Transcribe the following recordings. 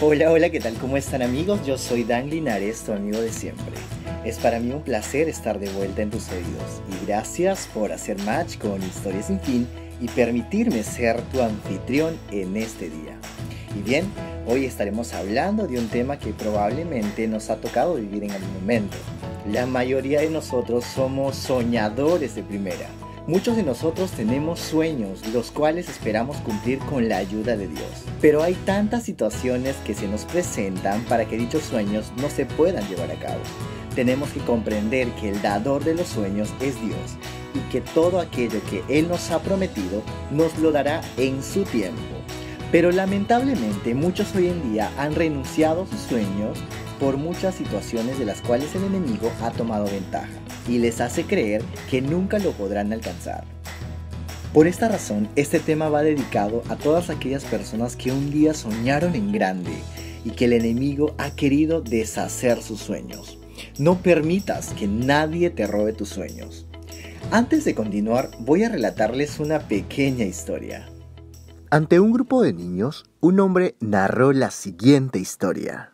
Hola, hola, ¿qué tal? ¿Cómo están amigos? Yo soy Dan Linares, tu amigo de siempre. Es para mí un placer estar de vuelta en tus oídos y gracias por hacer match con Historias sin fin y permitirme ser tu anfitrión en este día. Y bien, hoy estaremos hablando de un tema que probablemente nos ha tocado vivir en algún momento. La mayoría de nosotros somos soñadores de primera Muchos de nosotros tenemos sueños, los cuales esperamos cumplir con la ayuda de Dios. Pero hay tantas situaciones que se nos presentan para que dichos sueños no se puedan llevar a cabo. Tenemos que comprender que el dador de los sueños es Dios y que todo aquello que Él nos ha prometido nos lo dará en su tiempo. Pero lamentablemente muchos hoy en día han renunciado a sus sueños por muchas situaciones de las cuales el enemigo ha tomado ventaja y les hace creer que nunca lo podrán alcanzar. Por esta razón, este tema va dedicado a todas aquellas personas que un día soñaron en grande y que el enemigo ha querido deshacer sus sueños. No permitas que nadie te robe tus sueños. Antes de continuar, voy a relatarles una pequeña historia. Ante un grupo de niños, un hombre narró la siguiente historia.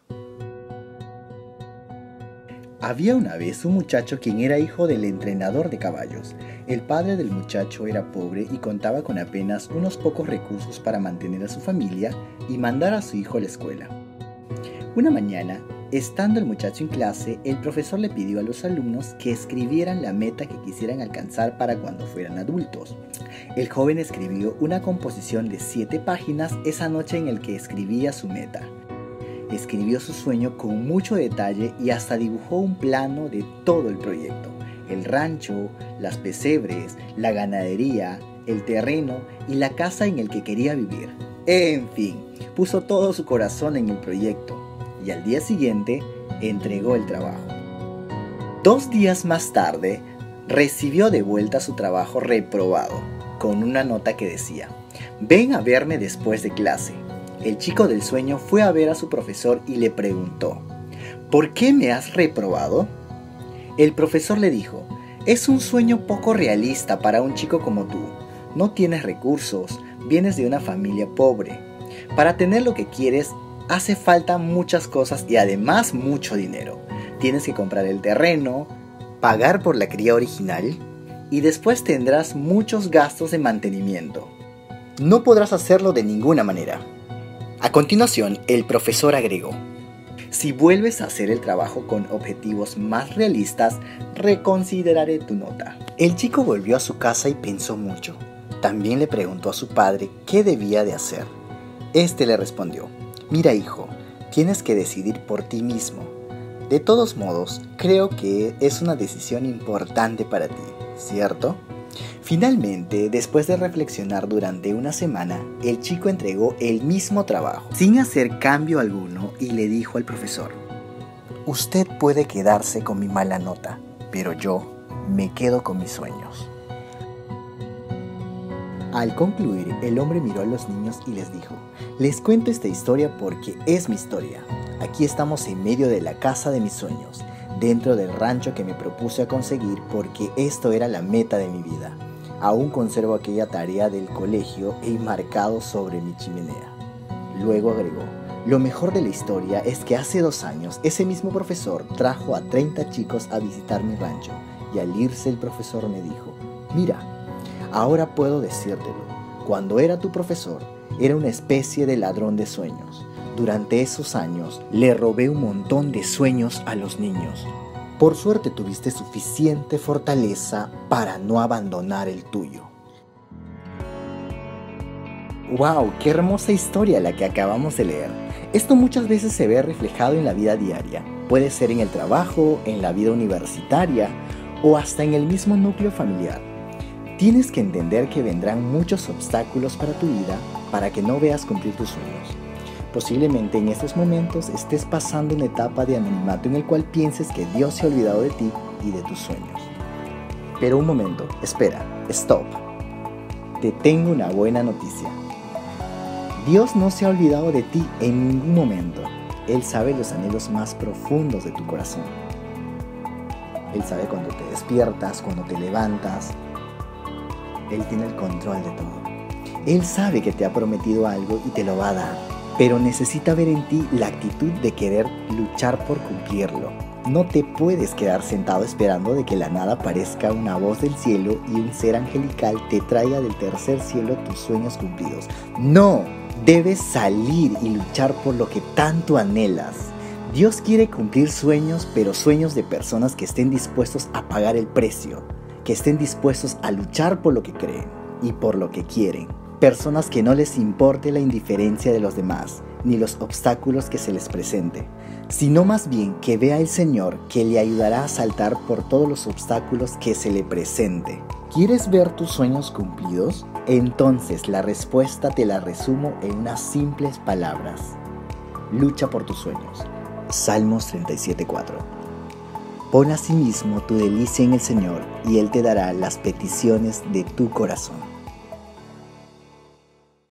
Había una vez un muchacho quien era hijo del entrenador de caballos. El padre del muchacho era pobre y contaba con apenas unos pocos recursos para mantener a su familia y mandar a su hijo a la escuela. Una mañana, estando el muchacho en clase, el profesor le pidió a los alumnos que escribieran la meta que quisieran alcanzar para cuando fueran adultos. El joven escribió una composición de siete páginas esa noche en el que escribía su meta escribió su sueño con mucho detalle y hasta dibujó un plano de todo el proyecto. El rancho, las pesebres, la ganadería, el terreno y la casa en el que quería vivir. En fin, puso todo su corazón en el proyecto y al día siguiente entregó el trabajo. Dos días más tarde, recibió de vuelta su trabajo reprobado, con una nota que decía, ven a verme después de clase el chico del sueño fue a ver a su profesor y le preguntó, ¿por qué me has reprobado? El profesor le dijo, es un sueño poco realista para un chico como tú. No tienes recursos, vienes de una familia pobre. Para tener lo que quieres hace falta muchas cosas y además mucho dinero. Tienes que comprar el terreno, pagar por la cría original y después tendrás muchos gastos de mantenimiento. No podrás hacerlo de ninguna manera. A continuación, el profesor agregó, si vuelves a hacer el trabajo con objetivos más realistas, reconsideraré tu nota. El chico volvió a su casa y pensó mucho. También le preguntó a su padre qué debía de hacer. Este le respondió, mira hijo, tienes que decidir por ti mismo. De todos modos, creo que es una decisión importante para ti, ¿cierto? Finalmente, después de reflexionar durante una semana, el chico entregó el mismo trabajo, sin hacer cambio alguno, y le dijo al profesor, Usted puede quedarse con mi mala nota, pero yo me quedo con mis sueños. Al concluir, el hombre miró a los niños y les dijo, les cuento esta historia porque es mi historia. Aquí estamos en medio de la casa de mis sueños, dentro del rancho que me propuse a conseguir porque esto era la meta de mi vida. Aún conservo aquella tarea del colegio e marcado sobre mi chimenea. Luego agregó, lo mejor de la historia es que hace dos años ese mismo profesor trajo a 30 chicos a visitar mi rancho y al irse el profesor me dijo, mira, ahora puedo decírtelo, cuando era tu profesor era una especie de ladrón de sueños. Durante esos años le robé un montón de sueños a los niños. Por suerte tuviste suficiente fortaleza para no abandonar el tuyo. ¡Wow! ¡Qué hermosa historia la que acabamos de leer! Esto muchas veces se ve reflejado en la vida diaria. Puede ser en el trabajo, en la vida universitaria o hasta en el mismo núcleo familiar. Tienes que entender que vendrán muchos obstáculos para tu vida para que no veas cumplir tus sueños. Posiblemente en estos momentos estés pasando una etapa de anonimato en el cual pienses que Dios se ha olvidado de ti y de tus sueños. Pero un momento, espera, stop. Te tengo una buena noticia. Dios no se ha olvidado de ti en ningún momento. Él sabe los anhelos más profundos de tu corazón. Él sabe cuando te despiertas, cuando te levantas. Él tiene el control de todo. Él sabe que te ha prometido algo y te lo va a dar pero necesita ver en ti la actitud de querer luchar por cumplirlo. No te puedes quedar sentado esperando de que la nada aparezca una voz del cielo y un ser angelical te traiga del tercer cielo tus sueños cumplidos. No, debes salir y luchar por lo que tanto anhelas. Dios quiere cumplir sueños, pero sueños de personas que estén dispuestos a pagar el precio, que estén dispuestos a luchar por lo que creen y por lo que quieren. Personas que no les importe la indiferencia de los demás, ni los obstáculos que se les presente, sino más bien que vea el Señor que le ayudará a saltar por todos los obstáculos que se le presente. ¿Quieres ver tus sueños cumplidos? Entonces la respuesta te la resumo en unas simples palabras. Lucha por tus sueños. Salmos 37:4. Pon asimismo tu delicia en el Señor y Él te dará las peticiones de tu corazón.